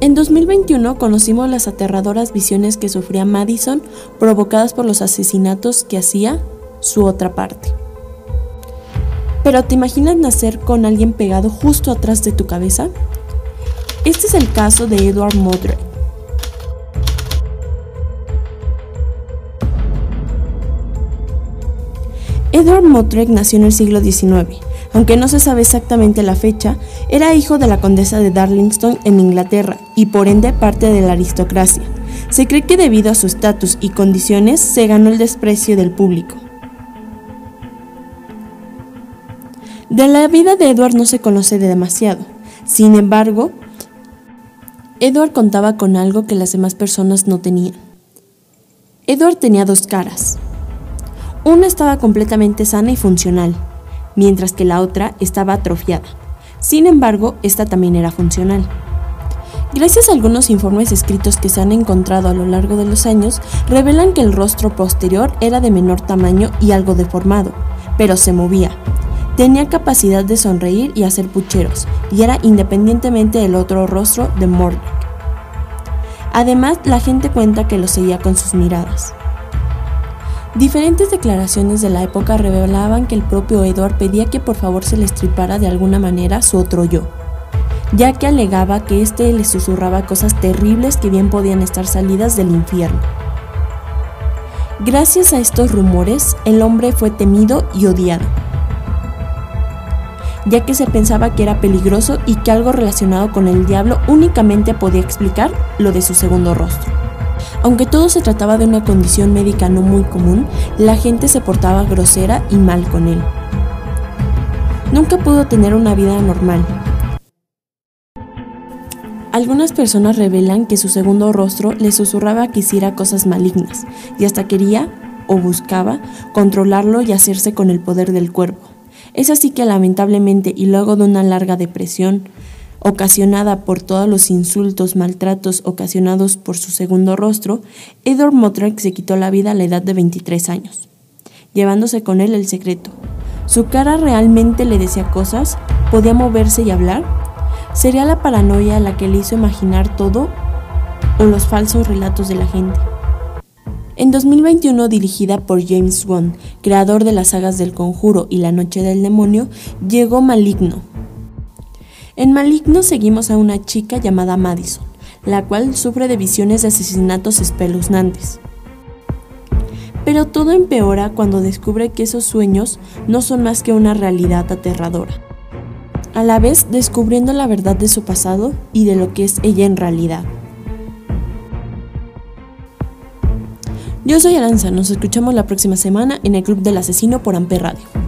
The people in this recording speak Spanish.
En 2021 conocimos las aterradoras visiones que sufría Madison provocadas por los asesinatos que hacía su otra parte. Pero ¿te imaginas nacer con alguien pegado justo atrás de tu cabeza? Este es el caso de Edward Modric. Edward Modric nació en el siglo XIX aunque no se sabe exactamente la fecha, era hijo de la condesa de Darlington en Inglaterra y por ende parte de la aristocracia. Se cree que debido a su estatus y condiciones se ganó el desprecio del público. De la vida de Edward no se conoce de demasiado. Sin embargo, Edward contaba con algo que las demás personas no tenían. Edward tenía dos caras. Una estaba completamente sana y funcional, mientras que la otra estaba atrofiada. Sin embargo, esta también era funcional. Gracias a algunos informes escritos que se han encontrado a lo largo de los años, revelan que el rostro posterior era de menor tamaño y algo deformado, pero se movía. Tenía capacidad de sonreír y hacer pucheros, y era independientemente del otro rostro de Mordek. Además, la gente cuenta que lo seguía con sus miradas. Diferentes declaraciones de la época revelaban que el propio Edward pedía que por favor se le estripara de alguna manera su otro yo, ya que alegaba que éste le susurraba cosas terribles que bien podían estar salidas del infierno. Gracias a estos rumores, el hombre fue temido y odiado, ya que se pensaba que era peligroso y que algo relacionado con el diablo únicamente podía explicar lo de su segundo rostro. Aunque todo se trataba de una condición médica no muy común, la gente se portaba grosera y mal con él. Nunca pudo tener una vida normal. Algunas personas revelan que su segundo rostro le susurraba que hiciera cosas malignas y hasta quería o buscaba controlarlo y hacerse con el poder del cuerpo. Es así que lamentablemente y luego de una larga depresión, ocasionada por todos los insultos, maltratos ocasionados por su segundo rostro, Edward Motrack se quitó la vida a la edad de 23 años, llevándose con él el secreto. ¿Su cara realmente le decía cosas? ¿Podía moverse y hablar? ¿Sería la paranoia la que le hizo imaginar todo o los falsos relatos de la gente? En 2021, dirigida por James Wan, creador de las sagas del Conjuro y La Noche del Demonio, llegó Maligno, en Maligno seguimos a una chica llamada Madison, la cual sufre de visiones de asesinatos espeluznantes. Pero todo empeora cuando descubre que esos sueños no son más que una realidad aterradora. A la vez descubriendo la verdad de su pasado y de lo que es ella en realidad. Yo soy Aranza, nos escuchamos la próxima semana en el Club del Asesino por Amper Radio.